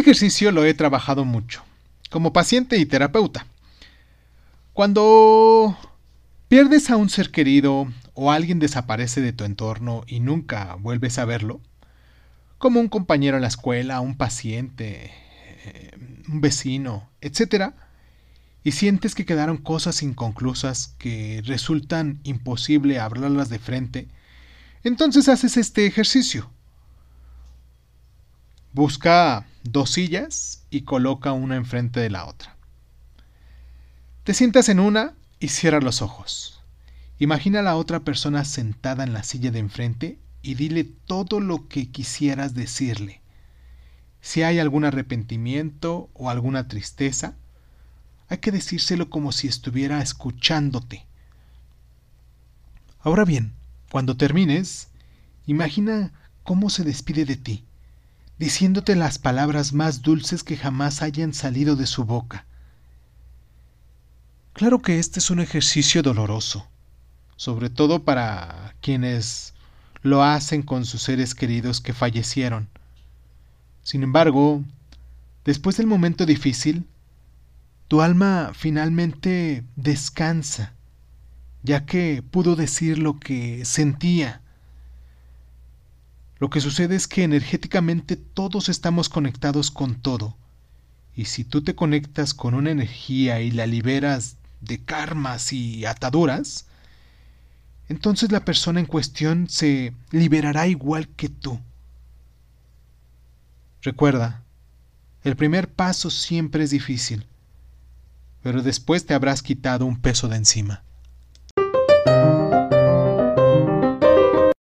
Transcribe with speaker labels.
Speaker 1: Ejercicio lo he trabajado mucho, como paciente y terapeuta. Cuando pierdes a un ser querido o alguien desaparece de tu entorno y nunca vuelves a verlo, como un compañero en la escuela, un paciente, eh, un vecino, etc., y sientes que quedaron cosas inconclusas que resultan imposible hablarlas de frente, entonces haces este ejercicio. Busca dos sillas y coloca una enfrente de la otra. Te sientas en una y cierra los ojos. Imagina a la otra persona sentada en la silla de enfrente y dile todo lo que quisieras decirle. Si hay algún arrepentimiento o alguna tristeza, hay que decírselo como si estuviera escuchándote. Ahora bien, cuando termines, imagina cómo se despide de ti, diciéndote las palabras más dulces que jamás hayan salido de su boca. Claro que este es un ejercicio doloroso, sobre todo para quienes lo hacen con sus seres queridos que fallecieron. Sin embargo, después del momento difícil, tu alma finalmente descansa, ya que pudo decir lo que sentía. Lo que sucede es que energéticamente todos estamos conectados con todo, y si tú te conectas con una energía y la liberas de karmas y ataduras, entonces la persona en cuestión se liberará igual que tú. Recuerda, el primer paso siempre es difícil, pero después te habrás quitado un peso de encima.